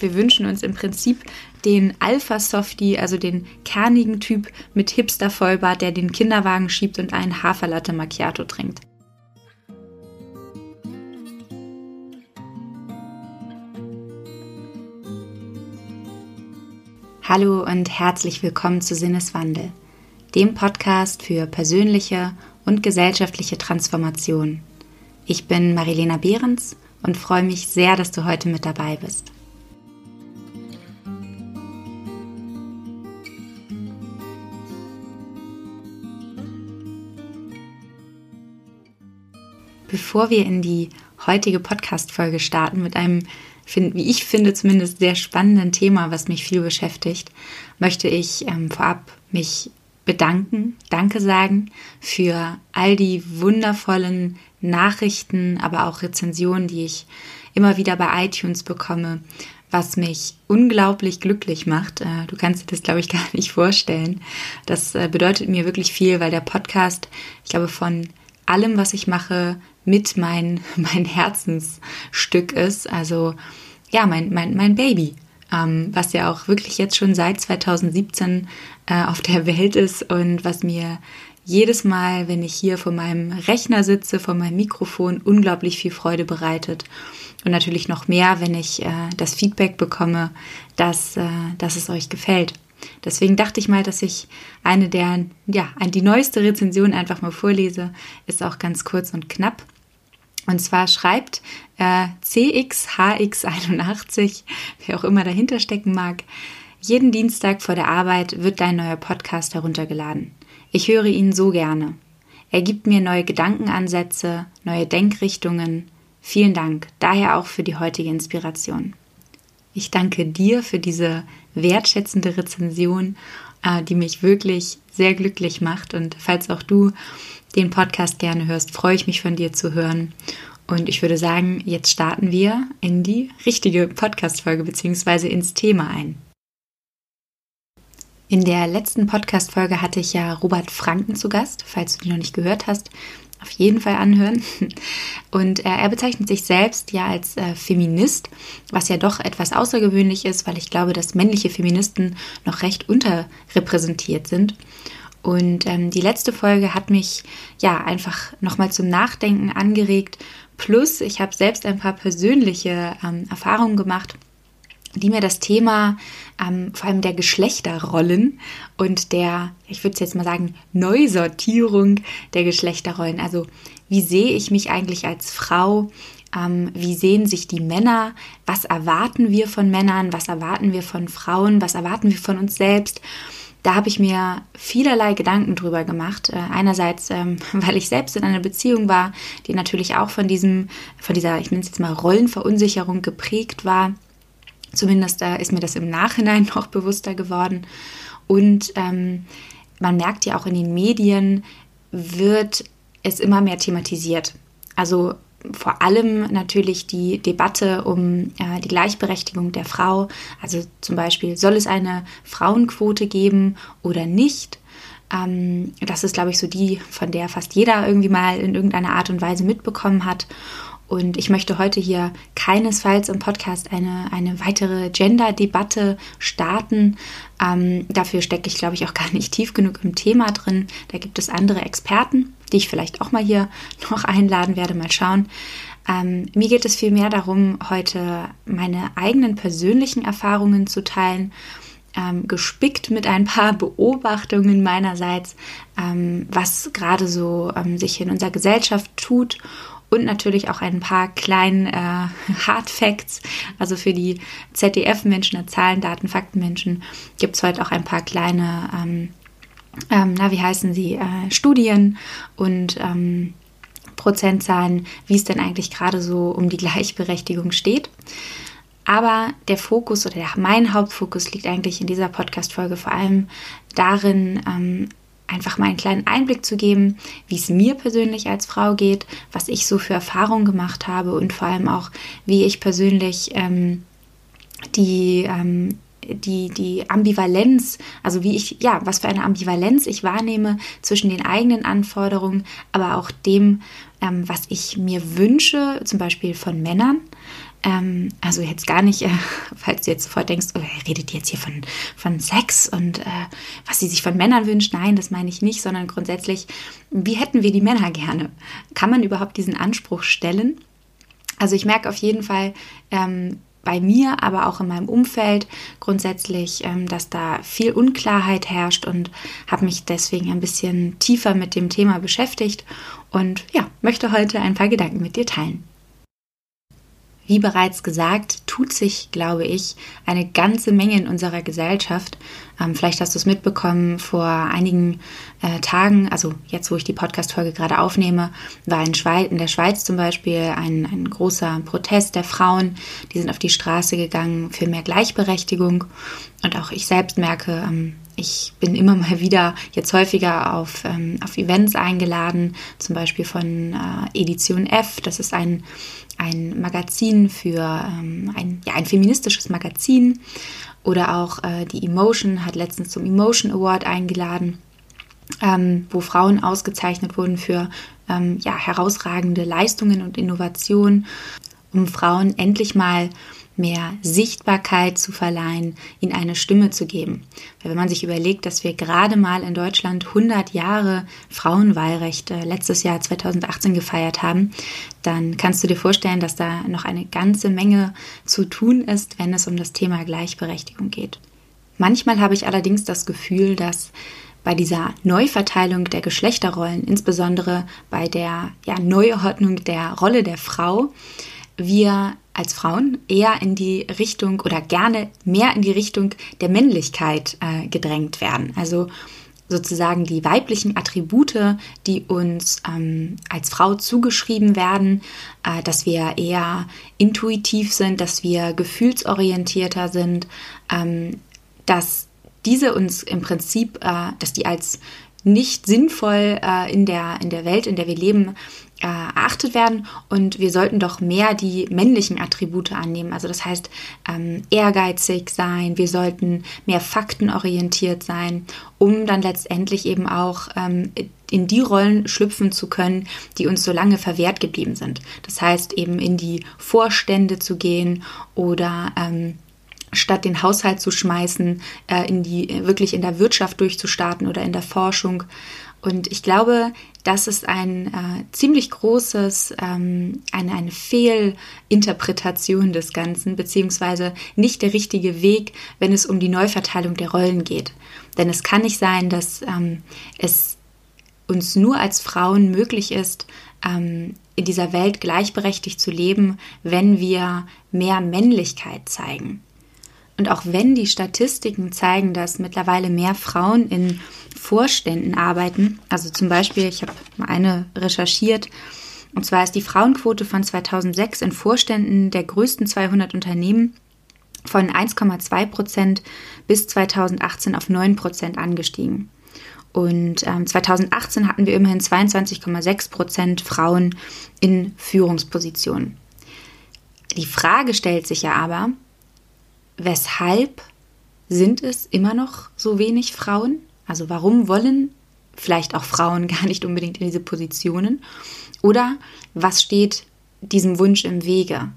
Wir wünschen uns im Prinzip den Alpha-Softie, also den kernigen Typ mit Hipster-Vollbart, der den Kinderwagen schiebt und einen Haferlatte Macchiato trinkt. Hallo und herzlich willkommen zu Sinneswandel, dem Podcast für persönliche und gesellschaftliche Transformation. Ich bin Marilena Behrens und freue mich sehr, dass du heute mit dabei bist. Bevor wir in die heutige Podcast-Folge starten mit einem wie ich finde, zumindest sehr spannenden Thema, was mich viel beschäftigt, möchte ich ähm, vorab mich bedanken, Danke sagen für all die wundervollen Nachrichten, aber auch Rezensionen, die ich immer wieder bei iTunes bekomme, was mich unglaublich glücklich macht. Äh, du kannst dir das, glaube ich, gar nicht vorstellen. Das äh, bedeutet mir wirklich viel, weil der Podcast, ich glaube, von allem, was ich mache, mit mein, mein Herzensstück ist. Also ja, mein, mein, mein Baby, ähm, was ja auch wirklich jetzt schon seit 2017 äh, auf der Welt ist und was mir jedes Mal, wenn ich hier vor meinem Rechner sitze, vor meinem Mikrofon, unglaublich viel Freude bereitet. Und natürlich noch mehr, wenn ich äh, das Feedback bekomme, dass, äh, dass es euch gefällt. Deswegen dachte ich mal, dass ich eine der, ja, die neueste Rezension einfach mal vorlese. Ist auch ganz kurz und knapp. Und zwar schreibt äh, CXHX81, wer auch immer dahinter stecken mag, jeden Dienstag vor der Arbeit wird dein neuer Podcast heruntergeladen. Ich höre ihn so gerne. Er gibt mir neue Gedankenansätze, neue Denkrichtungen. Vielen Dank, daher auch für die heutige Inspiration. Ich danke dir für diese wertschätzende Rezension, die mich wirklich sehr glücklich macht. Und falls auch du den Podcast gerne hörst, freue ich mich von dir zu hören. Und ich würde sagen, jetzt starten wir in die richtige Podcast-Folge bzw. ins Thema ein. In der letzten Podcast-Folge hatte ich ja Robert Franken zu Gast. Falls du die noch nicht gehört hast, auf jeden Fall anhören. Und äh, er bezeichnet sich selbst ja als äh, Feminist, was ja doch etwas außergewöhnlich ist, weil ich glaube, dass männliche Feministen noch recht unterrepräsentiert sind. Und ähm, die letzte Folge hat mich ja einfach nochmal zum Nachdenken angeregt. Plus, ich habe selbst ein paar persönliche ähm, Erfahrungen gemacht, die mir das Thema ähm, vor allem der Geschlechterrollen und der, ich würde jetzt mal sagen, Neusortierung der Geschlechterrollen. Also wie sehe ich mich eigentlich als Frau? Ähm, wie sehen sich die Männer? Was erwarten wir von Männern? Was erwarten wir von Frauen? Was erwarten wir von uns selbst? da habe ich mir vielerlei Gedanken drüber gemacht. Äh, einerseits, ähm, weil ich selbst in einer Beziehung war, die natürlich auch von diesem, von dieser, ich nenne es jetzt mal Rollenverunsicherung geprägt war. Zumindest äh, ist mir das im Nachhinein noch bewusster geworden. Und ähm, man merkt ja auch in den Medien, wird es immer mehr thematisiert. Also vor allem natürlich die Debatte um äh, die Gleichberechtigung der Frau. Also zum Beispiel, soll es eine Frauenquote geben oder nicht? Ähm, das ist, glaube ich, so die, von der fast jeder irgendwie mal in irgendeiner Art und Weise mitbekommen hat. Und ich möchte heute hier keinesfalls im Podcast eine, eine weitere Gender-Debatte starten. Ähm, dafür stecke ich, glaube ich, auch gar nicht tief genug im Thema drin. Da gibt es andere Experten die ich vielleicht auch mal hier noch einladen werde, mal schauen. Ähm, mir geht es vielmehr darum, heute meine eigenen persönlichen Erfahrungen zu teilen, ähm, gespickt mit ein paar Beobachtungen meinerseits, ähm, was gerade so ähm, sich in unserer Gesellschaft tut und natürlich auch ein paar kleinen äh, Hard Facts. Also für die ZDF-Menschen, Zahlen, Daten, Fakten-Menschen gibt es heute auch ein paar kleine ähm, ähm, na, wie heißen sie, äh, Studien und ähm, Prozentzahlen, wie es denn eigentlich gerade so um die Gleichberechtigung steht. Aber der Fokus oder der, mein Hauptfokus liegt eigentlich in dieser Podcast-Folge vor allem darin, ähm, einfach mal einen kleinen Einblick zu geben, wie es mir persönlich als Frau geht, was ich so für Erfahrungen gemacht habe und vor allem auch, wie ich persönlich ähm, die ähm, die, die Ambivalenz, also wie ich, ja, was für eine Ambivalenz ich wahrnehme zwischen den eigenen Anforderungen, aber auch dem, ähm, was ich mir wünsche, zum Beispiel von Männern, Ähm, also jetzt gar nicht, äh, falls du jetzt sofort denkst, oh, er redet jetzt hier von, von Sex und äh, was sie sich von Männern wünscht. Nein, das meine ich nicht, sondern grundsätzlich, wie hätten wir die Männer gerne? Kann man überhaupt diesen Anspruch stellen? Also ich merke auf jeden Fall, ähm, bei mir, aber auch in meinem Umfeld grundsätzlich, ähm, dass da viel Unklarheit herrscht und habe mich deswegen ein bisschen tiefer mit dem Thema beschäftigt und ja, möchte heute ein paar Gedanken mit dir teilen. Wie bereits gesagt, tut sich, glaube ich, eine ganze Menge in unserer Gesellschaft. Ähm, vielleicht hast du es mitbekommen, vor einigen äh, Tagen, also jetzt, wo ich die Podcast-Folge gerade aufnehme, war in, Schweiz, in der Schweiz zum Beispiel ein, ein großer Protest der Frauen. Die sind auf die Straße gegangen für mehr Gleichberechtigung. Und auch ich selbst merke, ähm, ich bin immer mal wieder jetzt häufiger auf, ähm, auf Events eingeladen, zum Beispiel von äh, Edition F. Das ist ein ein Magazin für ähm, ein, ja, ein feministisches Magazin. Oder auch äh, die Emotion hat letztens zum Emotion Award eingeladen, ähm, wo Frauen ausgezeichnet wurden für ähm, ja, herausragende Leistungen und Innovationen, um Frauen endlich mal mehr Sichtbarkeit zu verleihen, ihnen eine Stimme zu geben. Weil wenn man sich überlegt, dass wir gerade mal in Deutschland 100 Jahre Frauenwahlrecht letztes Jahr 2018 gefeiert haben, dann kannst du dir vorstellen, dass da noch eine ganze Menge zu tun ist, wenn es um das Thema Gleichberechtigung geht. Manchmal habe ich allerdings das Gefühl, dass bei dieser Neuverteilung der Geschlechterrollen, insbesondere bei der ja, Neuordnung der Rolle der Frau, wir als Frauen eher in die Richtung oder gerne mehr in die Richtung der Männlichkeit äh, gedrängt werden. Also sozusagen die weiblichen Attribute, die uns ähm, als Frau zugeschrieben werden, äh, dass wir eher intuitiv sind, dass wir gefühlsorientierter sind, ähm, dass diese uns im Prinzip, äh, dass die als nicht sinnvoll äh, in, der, in der Welt, in der wir leben, äh, erachtet werden und wir sollten doch mehr die männlichen Attribute annehmen. Also das heißt ähm, ehrgeizig sein, wir sollten mehr faktenorientiert sein, um dann letztendlich eben auch ähm, in die Rollen schlüpfen zu können, die uns so lange verwehrt geblieben sind. Das heißt eben in die Vorstände zu gehen oder ähm, statt den Haushalt zu schmeißen, äh, in die wirklich in der Wirtschaft durchzustarten oder in der Forschung und ich glaube, das ist ein äh, ziemlich großes, ähm, eine, eine Fehlinterpretation des Ganzen, beziehungsweise nicht der richtige Weg, wenn es um die Neuverteilung der Rollen geht. Denn es kann nicht sein, dass ähm, es uns nur als Frauen möglich ist, ähm, in dieser Welt gleichberechtigt zu leben, wenn wir mehr Männlichkeit zeigen. Und auch wenn die Statistiken zeigen, dass mittlerweile mehr Frauen in Vorständen arbeiten, also zum Beispiel, ich habe mal eine recherchiert, und zwar ist die Frauenquote von 2006 in Vorständen der größten 200 Unternehmen von 1,2 Prozent bis 2018 auf 9 Prozent angestiegen. Und ähm, 2018 hatten wir immerhin 22,6 Prozent Frauen in Führungspositionen. Die Frage stellt sich ja aber, weshalb sind es immer noch so wenig Frauen? Also warum wollen vielleicht auch Frauen gar nicht unbedingt in diese Positionen? Oder was steht diesem Wunsch im Wege?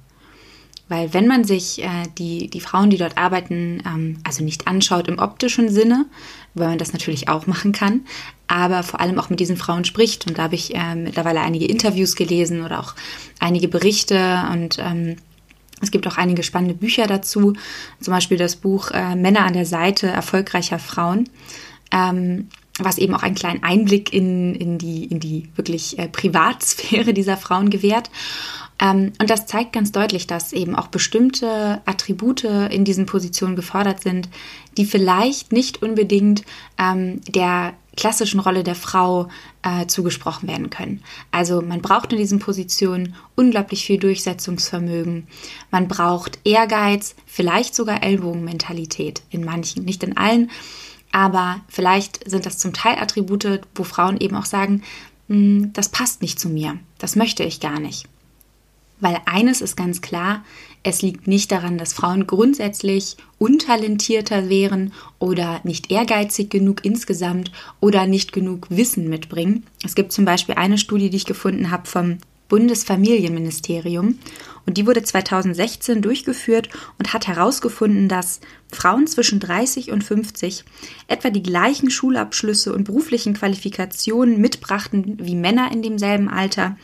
Weil wenn man sich äh, die, die Frauen, die dort arbeiten, ähm, also nicht anschaut im optischen Sinne, weil man das natürlich auch machen kann, aber vor allem auch mit diesen Frauen spricht. Und da habe ich äh, mittlerweile einige Interviews gelesen oder auch einige Berichte und ähm, es gibt auch einige spannende Bücher dazu, zum Beispiel das Buch äh, Männer an der Seite erfolgreicher Frauen, ähm, was eben auch einen kleinen Einblick in, in, die, in die wirklich äh, Privatsphäre dieser Frauen gewährt. Ähm, und das zeigt ganz deutlich, dass eben auch bestimmte Attribute in diesen Positionen gefordert sind, die vielleicht nicht unbedingt ähm, der klassischen Rolle der Frau äh, zugesprochen werden können. Also man braucht in diesen Positionen unglaublich viel Durchsetzungsvermögen. Man braucht Ehrgeiz, vielleicht sogar Ellbogenmentalität in manchen, nicht in allen. Aber vielleicht sind das zum Teil Attribute, wo Frauen eben auch sagen, hm, das passt nicht zu mir, das möchte ich gar nicht. Weil eines ist ganz klar, es liegt nicht daran, dass Frauen grundsätzlich untalentierter wären oder nicht ehrgeizig genug insgesamt oder nicht genug Wissen mitbringen. Es gibt zum Beispiel eine Studie, die ich gefunden habe vom Bundesfamilienministerium und die wurde 2016 durchgeführt und hat herausgefunden, dass Frauen zwischen 30 und 50 etwa die gleichen Schulabschlüsse und beruflichen Qualifikationen mitbrachten wie Männer in demselben Alter,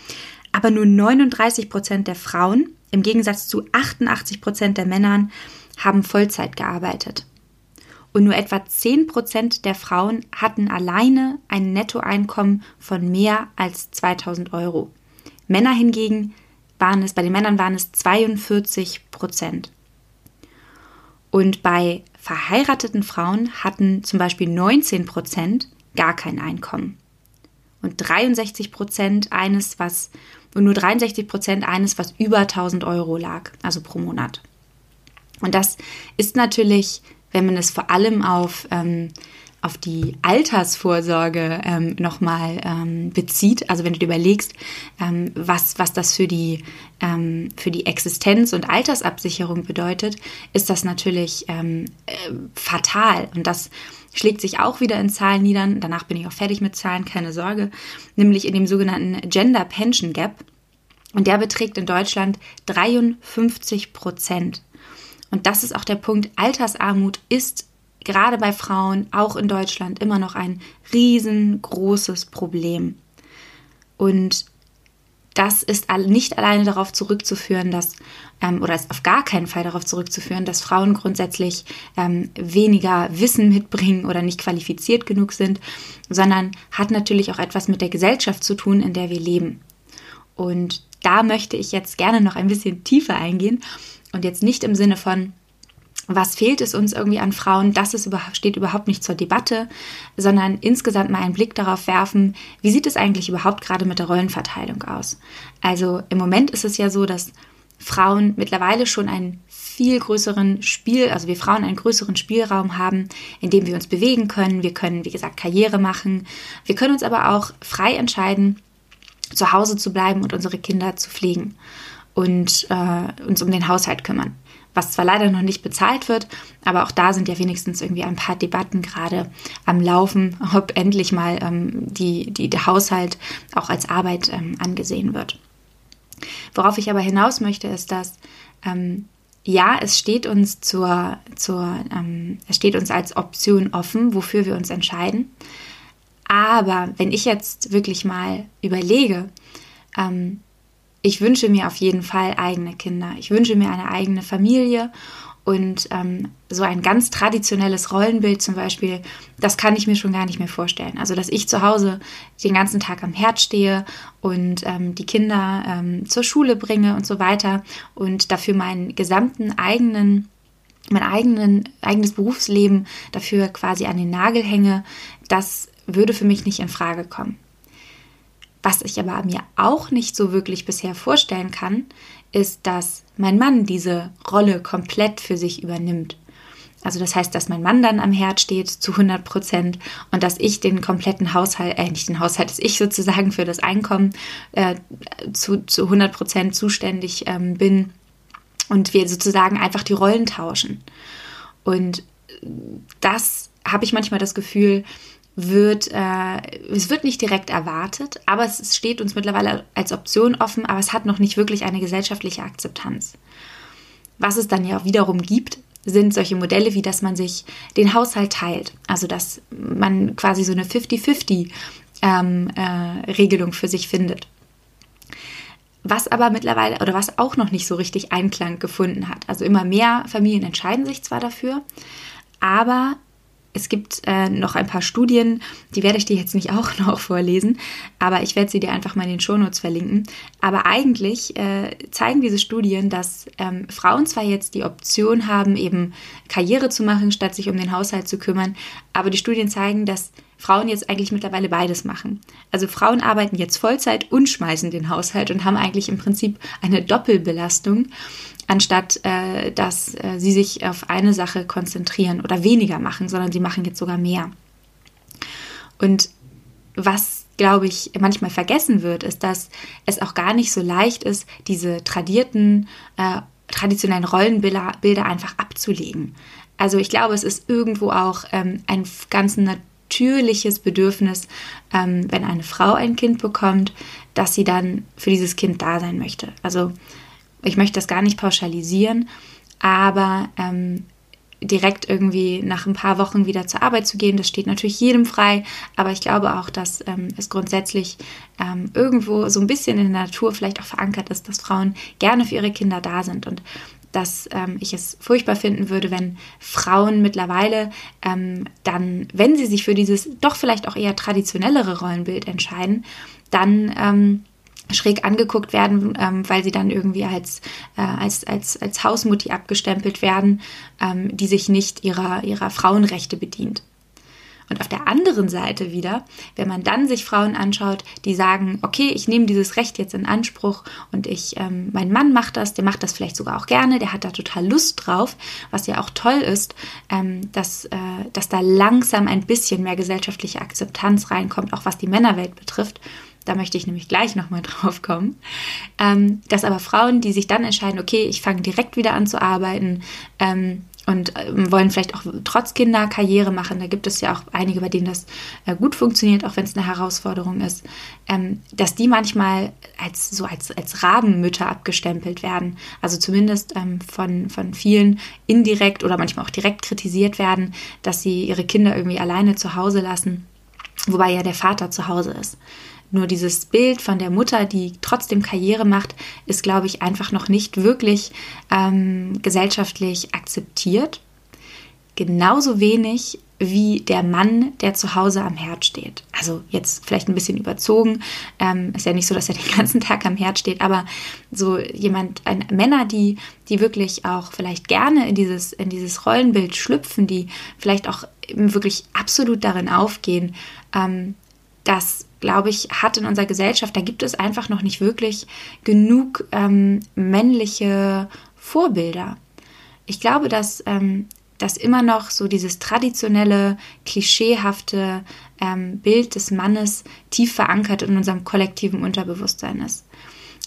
aber nur 39 Prozent der Frauen im Gegensatz zu 88 Prozent der Männern haben Vollzeit gearbeitet. Und nur etwa 10 Prozent der Frauen hatten alleine ein Nettoeinkommen von mehr als 2000 Euro. Männer hingegen waren es, bei den Männern waren es 42 Prozent. Und bei verheirateten Frauen hatten zum Beispiel 19 Prozent gar kein Einkommen. Und 63 Prozent eines, was, und nur 63 Prozent eines, was über 1000 Euro lag, also pro Monat. Und das ist natürlich, wenn man es vor allem auf ähm, auf die Altersvorsorge ähm, nochmal ähm, bezieht, also wenn du dir überlegst, ähm, was, was das für die, ähm, für die Existenz und Altersabsicherung bedeutet, ist das natürlich ähm, äh, fatal. Und das schlägt sich auch wieder in Zahlen nieder. Danach bin ich auch fertig mit Zahlen, keine Sorge. Nämlich in dem sogenannten Gender Pension Gap. Und der beträgt in Deutschland 53 Prozent. Und das ist auch der Punkt, Altersarmut ist gerade bei Frauen, auch in Deutschland, immer noch ein riesengroßes Problem. Und das ist nicht alleine darauf zurückzuführen, dass, ähm, oder ist auf gar keinen Fall darauf zurückzuführen, dass Frauen grundsätzlich ähm, weniger Wissen mitbringen oder nicht qualifiziert genug sind, sondern hat natürlich auch etwas mit der Gesellschaft zu tun, in der wir leben. Und da möchte ich jetzt gerne noch ein bisschen tiefer eingehen und jetzt nicht im Sinne von, was fehlt es uns irgendwie an Frauen, das ist steht überhaupt nicht zur Debatte, sondern insgesamt mal einen Blick darauf werfen, wie sieht es eigentlich überhaupt gerade mit der Rollenverteilung aus. Also im Moment ist es ja so, dass Frauen mittlerweile schon einen viel größeren Spiel, also wir Frauen einen größeren Spielraum haben, in dem wir uns bewegen können. Wir können, wie gesagt, Karriere machen. Wir können uns aber auch frei entscheiden, zu Hause zu bleiben und unsere Kinder zu pflegen und äh, uns um den Haushalt kümmern was zwar leider noch nicht bezahlt wird, aber auch da sind ja wenigstens irgendwie ein paar Debatten gerade am Laufen, ob endlich mal ähm, die, die, der Haushalt auch als Arbeit ähm, angesehen wird. Worauf ich aber hinaus möchte, ist, dass ähm, ja, es steht uns zur, zur ähm, es steht uns als Option offen, wofür wir uns entscheiden. Aber wenn ich jetzt wirklich mal überlege, ähm, ich wünsche mir auf jeden Fall eigene Kinder. Ich wünsche mir eine eigene Familie und ähm, so ein ganz traditionelles Rollenbild zum Beispiel, das kann ich mir schon gar nicht mehr vorstellen. Also, dass ich zu Hause den ganzen Tag am Herd stehe und ähm, die Kinder ähm, zur Schule bringe und so weiter und dafür meinen gesamten eigenen mein eigenen, eigenes Berufsleben dafür quasi an den Nagel hänge, das würde für mich nicht in Frage kommen. Was ich aber mir auch nicht so wirklich bisher vorstellen kann, ist, dass mein Mann diese Rolle komplett für sich übernimmt. Also das heißt, dass mein Mann dann am Herd steht zu 100 Prozent und dass ich den kompletten Haushalt, äh, nicht den Haushalt, dass ich sozusagen für das Einkommen äh, zu, zu 100 Prozent zuständig ähm, bin und wir sozusagen einfach die Rollen tauschen. Und das habe ich manchmal das Gefühl, wird, äh, es wird nicht direkt erwartet, aber es steht uns mittlerweile als Option offen, aber es hat noch nicht wirklich eine gesellschaftliche Akzeptanz. Was es dann ja wiederum gibt, sind solche Modelle, wie dass man sich den Haushalt teilt. Also dass man quasi so eine 50-50 ähm, äh, Regelung für sich findet. Was aber mittlerweile oder was auch noch nicht so richtig Einklang gefunden hat. Also immer mehr Familien entscheiden sich zwar dafür, aber es gibt äh, noch ein paar Studien, die werde ich dir jetzt nicht auch noch vorlesen, aber ich werde sie dir einfach mal in den Shownotes verlinken. Aber eigentlich äh, zeigen diese Studien, dass ähm, Frauen zwar jetzt die Option haben, eben Karriere zu machen, statt sich um den Haushalt zu kümmern, aber die Studien zeigen, dass Frauen jetzt eigentlich mittlerweile beides machen. Also Frauen arbeiten jetzt Vollzeit und schmeißen den Haushalt und haben eigentlich im Prinzip eine Doppelbelastung anstatt äh, dass äh, sie sich auf eine Sache konzentrieren oder weniger machen, sondern sie machen jetzt sogar mehr. Und was, glaube ich, manchmal vergessen wird, ist, dass es auch gar nicht so leicht ist, diese tradierten, äh, traditionellen Rollenbilder Bilder einfach abzulegen. Also ich glaube, es ist irgendwo auch ähm, ein ganz natürliches Bedürfnis, ähm, wenn eine Frau ein Kind bekommt, dass sie dann für dieses Kind da sein möchte. Also ich möchte das gar nicht pauschalisieren, aber ähm, direkt irgendwie nach ein paar Wochen wieder zur Arbeit zu gehen. Das steht natürlich jedem frei, aber ich glaube auch, dass ähm, es grundsätzlich ähm, irgendwo so ein bisschen in der Natur vielleicht auch verankert ist, dass Frauen gerne für ihre Kinder da sind und dass ähm, ich es furchtbar finden würde, wenn Frauen mittlerweile ähm, dann, wenn sie sich für dieses doch vielleicht auch eher traditionellere Rollenbild entscheiden, dann ähm, schräg angeguckt werden, ähm, weil sie dann irgendwie als, äh, als, als, als Hausmutti abgestempelt werden, ähm, die sich nicht ihrer, ihrer Frauenrechte bedient. Und auf der anderen Seite wieder, wenn man dann sich Frauen anschaut, die sagen, okay, ich nehme dieses Recht jetzt in Anspruch und ich, ähm, mein Mann macht das, der macht das vielleicht sogar auch gerne, der hat da total Lust drauf, was ja auch toll ist, ähm, dass, äh, dass da langsam ein bisschen mehr gesellschaftliche Akzeptanz reinkommt, auch was die Männerwelt betrifft da möchte ich nämlich gleich nochmal drauf kommen. Ähm, dass aber Frauen, die sich dann entscheiden, okay, ich fange direkt wieder an zu arbeiten ähm, und ähm, wollen vielleicht auch trotz Kinder Karriere machen, da gibt es ja auch einige, bei denen das äh, gut funktioniert, auch wenn es eine Herausforderung ist, ähm, dass die manchmal als so als, als Rabenmütter abgestempelt werden. Also zumindest ähm, von, von vielen indirekt oder manchmal auch direkt kritisiert werden, dass sie ihre Kinder irgendwie alleine zu Hause lassen, wobei ja der Vater zu Hause ist. Nur dieses Bild von der Mutter, die trotzdem Karriere macht, ist, glaube ich, einfach noch nicht wirklich ähm, gesellschaftlich akzeptiert. Genauso wenig wie der Mann, der zu Hause am Herd steht. Also jetzt vielleicht ein bisschen überzogen. Ähm, ist ja nicht so, dass er den ganzen Tag am Herd steht, aber so jemand, ein, Männer, die, die wirklich auch vielleicht gerne in dieses, in dieses Rollenbild schlüpfen, die vielleicht auch wirklich absolut darin aufgehen, ähm, dass glaube ich, hat in unserer Gesellschaft, da gibt es einfach noch nicht wirklich genug ähm, männliche Vorbilder. Ich glaube, dass, ähm, dass immer noch so dieses traditionelle, klischeehafte ähm, Bild des Mannes tief verankert in unserem kollektiven Unterbewusstsein ist.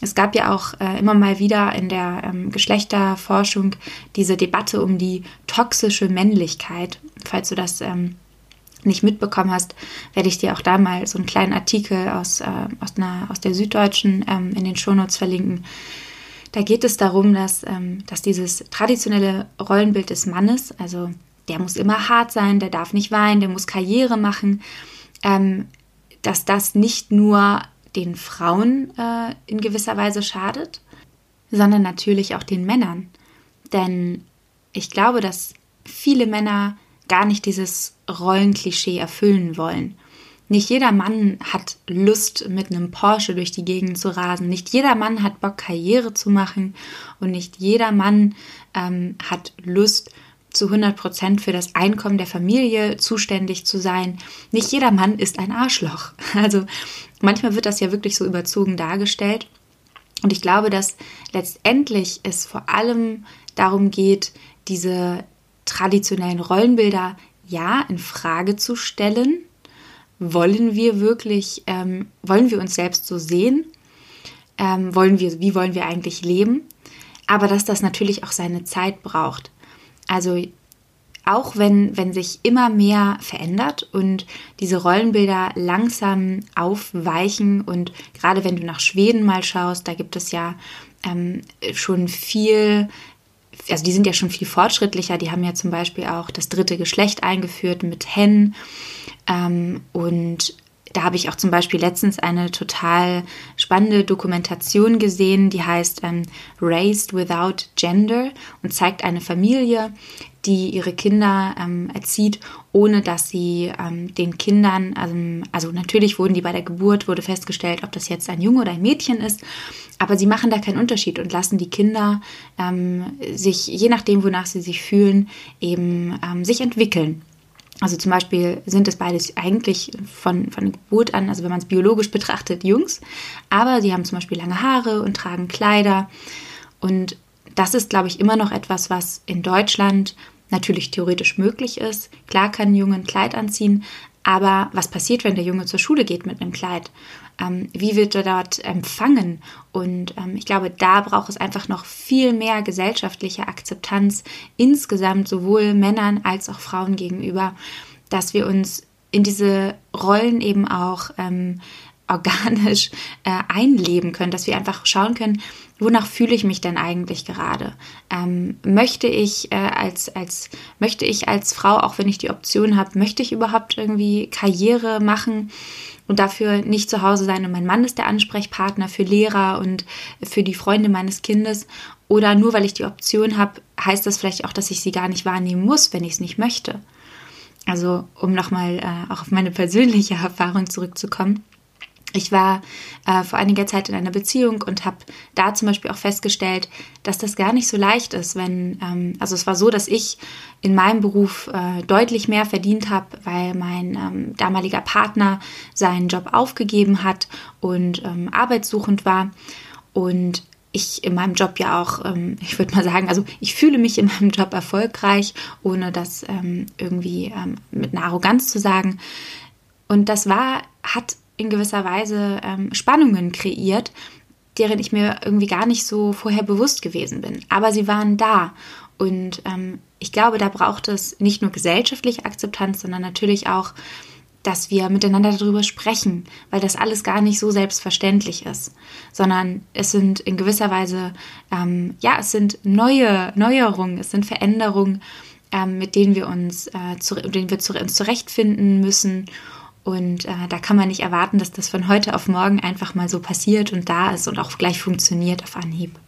Es gab ja auch äh, immer mal wieder in der ähm, Geschlechterforschung diese Debatte um die toxische Männlichkeit, falls du das ähm, nicht mitbekommen hast, werde ich dir auch da mal so einen kleinen Artikel aus, äh, aus, einer, aus der Süddeutschen ähm, in den Shownotes verlinken. Da geht es darum, dass, ähm, dass dieses traditionelle Rollenbild des Mannes, also der muss immer hart sein, der darf nicht weinen, der muss Karriere machen, ähm, dass das nicht nur den Frauen äh, in gewisser Weise schadet, sondern natürlich auch den Männern. Denn ich glaube, dass viele Männer gar nicht dieses Rollenklischee erfüllen wollen. Nicht jeder Mann hat Lust, mit einem Porsche durch die Gegend zu rasen. Nicht jeder Mann hat Bock, Karriere zu machen. Und nicht jeder Mann ähm, hat Lust, zu 100 Prozent für das Einkommen der Familie zuständig zu sein. Nicht jeder Mann ist ein Arschloch. Also manchmal wird das ja wirklich so überzogen dargestellt. Und ich glaube, dass letztendlich es vor allem darum geht, diese traditionellen Rollenbilder ja in Frage zu stellen. Wollen wir wirklich, ähm, wollen wir uns selbst so sehen? Ähm, wollen wir, wie wollen wir eigentlich leben? Aber dass das natürlich auch seine Zeit braucht. Also auch wenn, wenn sich immer mehr verändert und diese Rollenbilder langsam aufweichen und gerade wenn du nach Schweden mal schaust, da gibt es ja ähm, schon viel also die sind ja schon viel fortschrittlicher. Die haben ja zum Beispiel auch das dritte Geschlecht eingeführt mit Hen. Ähm, und da habe ich auch zum Beispiel letztens eine total spannende Dokumentation gesehen, die heißt ähm, Raised Without Gender und zeigt eine Familie, die ihre Kinder ähm, erzieht, ohne dass sie ähm, den Kindern, ähm, also natürlich wurden die bei der Geburt, wurde festgestellt, ob das jetzt ein Junge oder ein Mädchen ist, aber sie machen da keinen Unterschied und lassen die Kinder ähm, sich, je nachdem, wonach sie sich fühlen, eben ähm, sich entwickeln. Also zum Beispiel sind es beides eigentlich von, von Geburt an, also wenn man es biologisch betrachtet, Jungs, aber sie haben zum Beispiel lange Haare und tragen Kleider und das ist, glaube ich, immer noch etwas, was in Deutschland natürlich theoretisch möglich ist. Klar kann ein Junge ein Kleid anziehen, aber was passiert, wenn der Junge zur Schule geht mit einem Kleid? Ähm, wie wird er dort empfangen? Und ähm, ich glaube, da braucht es einfach noch viel mehr gesellschaftliche Akzeptanz insgesamt, sowohl Männern als auch Frauen gegenüber, dass wir uns in diese Rollen eben auch ähm, organisch äh, einleben können, dass wir einfach schauen können, wonach fühle ich mich denn eigentlich gerade? Ähm, möchte ich äh, als als möchte ich als Frau, auch wenn ich die Option habe, möchte ich überhaupt irgendwie Karriere machen und dafür nicht zu Hause sein und mein Mann ist der Ansprechpartner für Lehrer und für die Freunde meines Kindes oder nur weil ich die Option habe, heißt das vielleicht auch, dass ich sie gar nicht wahrnehmen muss, wenn ich es nicht möchte. Also um nochmal äh, auch auf meine persönliche Erfahrung zurückzukommen. Ich war äh, vor einiger Zeit in einer Beziehung und habe da zum Beispiel auch festgestellt, dass das gar nicht so leicht ist, wenn, ähm, also es war so, dass ich in meinem Beruf äh, deutlich mehr verdient habe, weil mein ähm, damaliger Partner seinen Job aufgegeben hat und ähm, arbeitssuchend war und ich in meinem Job ja auch, ähm, ich würde mal sagen, also ich fühle mich in meinem Job erfolgreich, ohne das ähm, irgendwie ähm, mit einer Arroganz zu sagen. Und das war, hat in gewisser Weise ähm, Spannungen kreiert, deren ich mir irgendwie gar nicht so vorher bewusst gewesen bin. Aber sie waren da. Und ähm, ich glaube, da braucht es nicht nur gesellschaftliche Akzeptanz, sondern natürlich auch, dass wir miteinander darüber sprechen, weil das alles gar nicht so selbstverständlich ist, sondern es sind in gewisser Weise, ähm, ja, es sind neue Neuerungen, es sind Veränderungen, ähm, mit denen wir uns, äh, zu, denen wir zu, uns zurechtfinden müssen und äh, da kann man nicht erwarten, dass das von heute auf morgen einfach mal so passiert und da ist und auch gleich funktioniert auf Anhieb.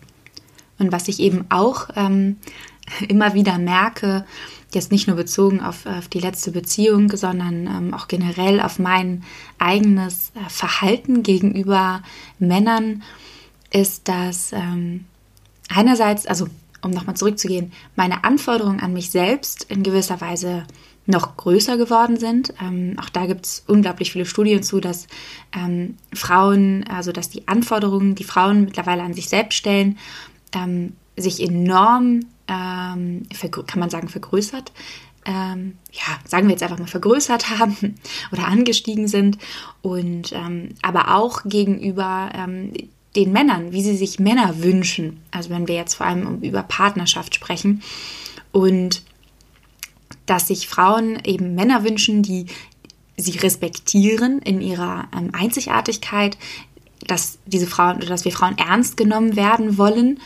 Und was ich eben auch ähm, immer wieder merke, jetzt nicht nur bezogen auf, auf die letzte Beziehung, sondern ähm, auch generell auf mein eigenes äh, Verhalten gegenüber Männern, ist, dass ähm, einerseits, also um nochmal zurückzugehen, meine Anforderungen an mich selbst in gewisser Weise noch größer geworden sind. Ähm, auch da gibt es unglaublich viele Studien zu, dass ähm, Frauen, also dass die Anforderungen, die Frauen mittlerweile an sich selbst stellen, ähm, sich enorm, ähm, kann man sagen, vergrößert. Ähm, ja, sagen wir jetzt einfach mal vergrößert haben oder angestiegen sind und ähm, aber auch gegenüber den Männern, wie sie sich Männer wünschen. Also wenn wir jetzt vor allem über Partnerschaft sprechen und dass sich Frauen eben Männer wünschen, die sie respektieren in ihrer ähm, Einzigartigkeit, dass diese Frauen oder dass wir Frauen ernst genommen werden wollen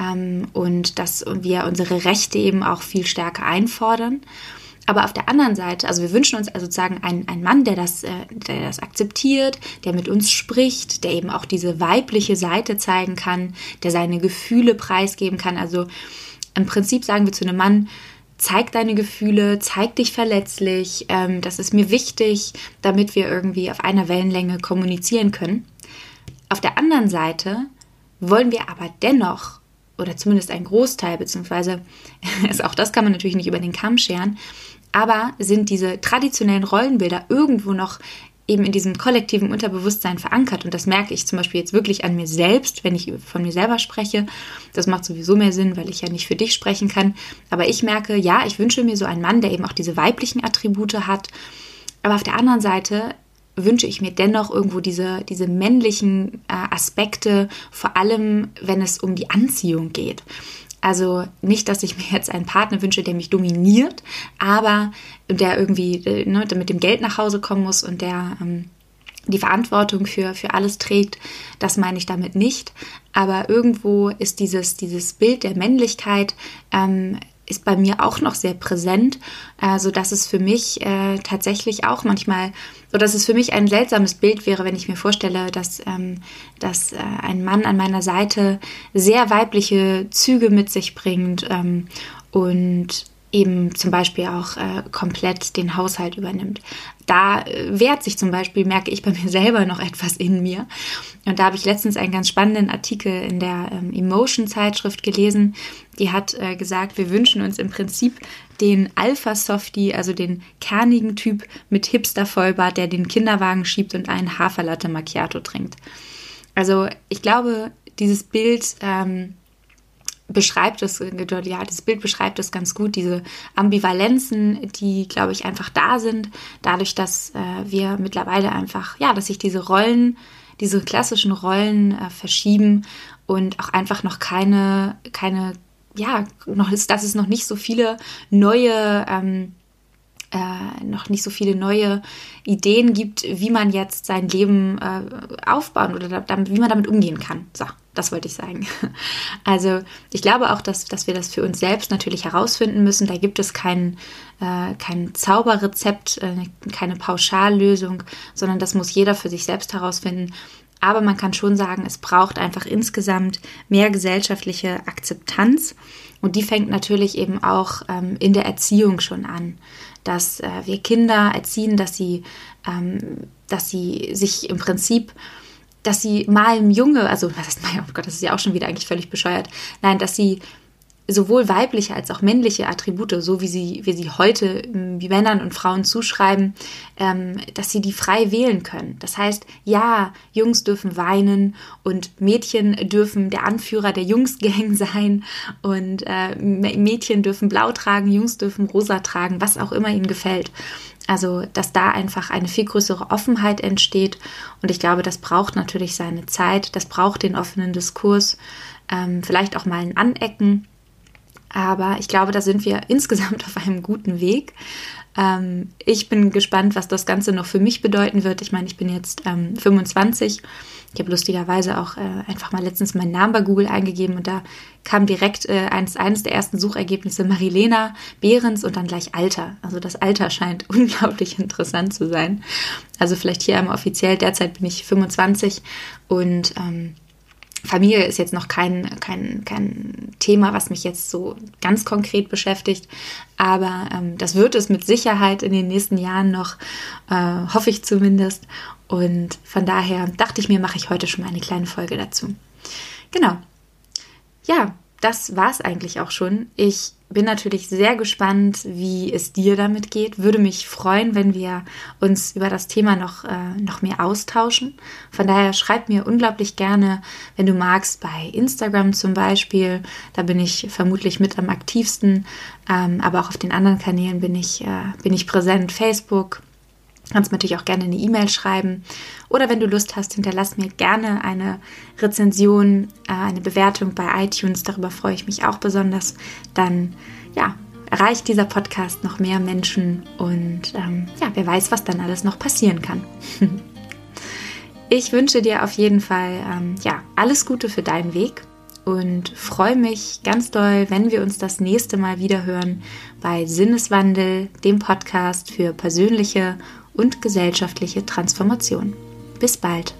ähm, und dass wir unsere Rechte eben auch viel stärker einfordern. Aber auf der anderen Seite, also wir wünschen uns sozusagen einen, einen Mann, der das, äh, der das akzeptiert, der mit uns spricht, der eben auch diese weibliche Seite zeigen kann, der seine Gefühle preisgeben kann. Also im Prinzip sagen wir zu einem Mann, zeig deine Gefühle, zeig dich verletzlich, ähm, das ist mir wichtig, damit wir irgendwie auf einer Wellenlänge kommunizieren können. Auf der anderen Seite wollen wir aber dennoch, oder zumindest ein Großteil, beziehungsweise auch das kann man natürlich nicht über den Kamm scheren, aber sind diese traditionellen Rollenbilder irgendwo noch eben in diesem kollektiven Unterbewusstsein verankert. Und das merke ich zum Beispiel jetzt wirklich an mir selbst, wenn ich von mir selber spreche. Das macht sowieso mehr Sinn, weil ich ja nicht für dich sprechen kann. Aber ich merke, ja, ich wünsche mir so einen Mann, der eben auch diese weiblichen Attribute hat. Aber auf der anderen Seite wünsche ich mir dennoch irgendwo diese, diese männlichen äh, Aspekte, vor allem wenn es um die Anziehung geht. Also nicht, dass ich mir jetzt einen Partner wünsche, der mich dominiert, aber der irgendwie äh, ne, mit dem Geld nach Hause kommen muss und der ähm, die Verantwortung für, für alles trägt. Das meine ich damit nicht. Aber irgendwo ist dieses, dieses Bild der Männlichkeit ähm, ist bei mir auch noch sehr präsent, äh, so dass es für mich äh, tatsächlich auch manchmal, so dass es für mich ein seltsames Bild wäre, wenn ich mir vorstelle, dass, ähm, dass äh, ein Mann an meiner Seite sehr weibliche Züge mit sich bringt ähm, und eben zum Beispiel auch äh, komplett den Haushalt übernimmt. Da äh, wehrt sich zum Beispiel, merke ich bei mir selber noch etwas in mir. Und da habe ich letztens einen ganz spannenden Artikel in der ähm, Emotion-Zeitschrift gelesen. Die hat äh, gesagt, wir wünschen uns im Prinzip den Alpha-Softie, also den kernigen Typ mit Hipster-Vollbart, der den Kinderwagen schiebt und einen Haferlatte Macchiato trinkt. Also ich glaube, dieses Bild ähm, beschreibt es, ja, das Bild beschreibt es ganz gut, diese Ambivalenzen, die, glaube ich, einfach da sind, dadurch, dass äh, wir mittlerweile einfach, ja, dass sich diese Rollen, diese klassischen Rollen äh, verschieben und auch einfach noch keine, keine, ja, noch ist, dass es noch nicht so viele neue ähm, äh, noch nicht so viele neue Ideen gibt, wie man jetzt sein Leben äh, aufbauen oder damit, wie man damit umgehen kann. So, das wollte ich sagen. Also ich glaube auch, dass, dass wir das für uns selbst natürlich herausfinden müssen. Da gibt es kein, äh, kein Zauberrezept, äh, keine Pauschallösung, sondern das muss jeder für sich selbst herausfinden. Aber man kann schon sagen, es braucht einfach insgesamt mehr gesellschaftliche Akzeptanz. Und die fängt natürlich eben auch ähm, in der Erziehung schon an dass äh, wir Kinder erziehen, dass sie, ähm, dass sie sich im Prinzip dass sie malen Junge, also was heißt mal, oh Gott, das ist ja auch schon wieder eigentlich völlig bescheuert. Nein, dass sie sowohl weibliche als auch männliche Attribute, so wie sie, wie sie heute ähm, wie Männern und Frauen zuschreiben, ähm, dass sie die frei wählen können. Das heißt, ja, Jungs dürfen weinen und Mädchen dürfen der Anführer der Jungsgang sein und äh, Mädchen dürfen blau tragen, Jungs dürfen rosa tragen, was auch immer ihnen gefällt. Also, dass da einfach eine viel größere Offenheit entsteht. Und ich glaube, das braucht natürlich seine Zeit, das braucht den offenen Diskurs, ähm, vielleicht auch mal ein Anecken aber ich glaube, da sind wir insgesamt auf einem guten Weg. Ähm, ich bin gespannt, was das Ganze noch für mich bedeuten wird. Ich meine, ich bin jetzt ähm, 25. Ich habe lustigerweise auch äh, einfach mal letztens meinen Namen bei Google eingegeben und da kam direkt äh, eines, eines der ersten Suchergebnisse Marilena Behrens und dann gleich Alter. Also das Alter scheint unglaublich interessant zu sein. Also vielleicht hier einmal offiziell. Derzeit bin ich 25 und ähm, Familie ist jetzt noch kein, kein, kein Thema, was mich jetzt so ganz konkret beschäftigt, aber ähm, das wird es mit Sicherheit in den nächsten Jahren noch, äh, hoffe ich zumindest. Und von daher dachte ich mir, mache ich heute schon mal eine kleine Folge dazu. Genau. Ja, das war es eigentlich auch schon. Ich bin natürlich sehr gespannt, wie es dir damit geht. Würde mich freuen, wenn wir uns über das Thema noch, äh, noch mehr austauschen. Von daher schreib mir unglaublich gerne, wenn du magst, bei Instagram zum Beispiel. Da bin ich vermutlich mit am aktivsten, ähm, aber auch auf den anderen Kanälen bin ich, äh, bin ich präsent. Facebook, Kannst mir natürlich auch gerne eine E-Mail schreiben. Oder wenn du Lust hast, hinterlass mir gerne eine Rezension, äh, eine Bewertung bei iTunes. Darüber freue ich mich auch besonders. Dann, ja, erreicht dieser Podcast noch mehr Menschen und ähm, ja, wer weiß, was dann alles noch passieren kann. ich wünsche dir auf jeden Fall ähm, ja, alles Gute für deinen Weg und freue mich ganz doll, wenn wir uns das nächste Mal wieder hören bei Sinneswandel, dem Podcast für persönliche und gesellschaftliche Transformation. Bis bald.